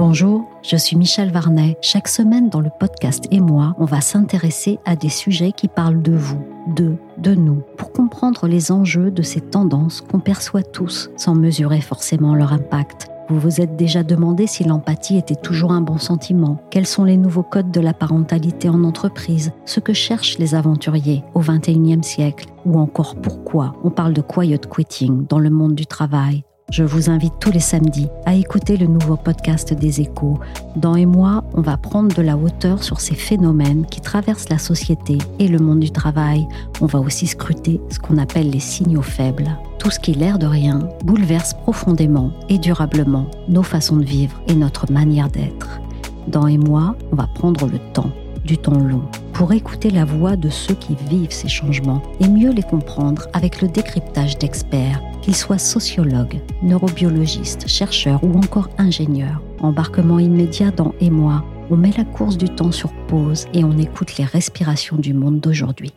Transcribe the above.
Bonjour, je suis Michel Varnet. Chaque semaine dans le podcast Et moi, on va s'intéresser à des sujets qui parlent de vous, de, de nous, pour comprendre les enjeux de ces tendances qu'on perçoit tous sans mesurer forcément leur impact. Vous vous êtes déjà demandé si l'empathie était toujours un bon sentiment, quels sont les nouveaux codes de la parentalité en entreprise, ce que cherchent les aventuriers au XXIe siècle, ou encore pourquoi on parle de quiet quitting dans le monde du travail, je vous invite tous les samedis à écouter le nouveau podcast des échos. Dans et moi, on va prendre de la hauteur sur ces phénomènes qui traversent la société et le monde du travail. On va aussi scruter ce qu'on appelle les signaux faibles. Tout ce qui, l'air de rien, bouleverse profondément et durablement nos façons de vivre et notre manière d'être. Dans et moi, on va prendre le temps, du temps long, pour écouter la voix de ceux qui vivent ces changements et mieux les comprendre avec le décryptage d'experts qu'ils soient sociologues, neurobiologistes, chercheurs ou encore ingénieurs. Embarquement immédiat dans Et moi, on met la course du temps sur pause et on écoute les respirations du monde d'aujourd'hui.